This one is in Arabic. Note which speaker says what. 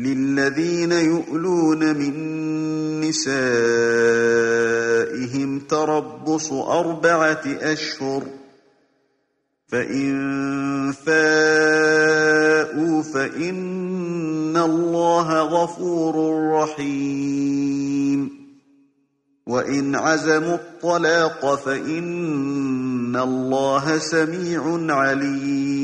Speaker 1: للذين يؤلون من نسائهم تربص أربعة أشهر فإن فاءوا فإن الله غفور رحيم وإن عزموا الطلاق فإن الله سميع عليم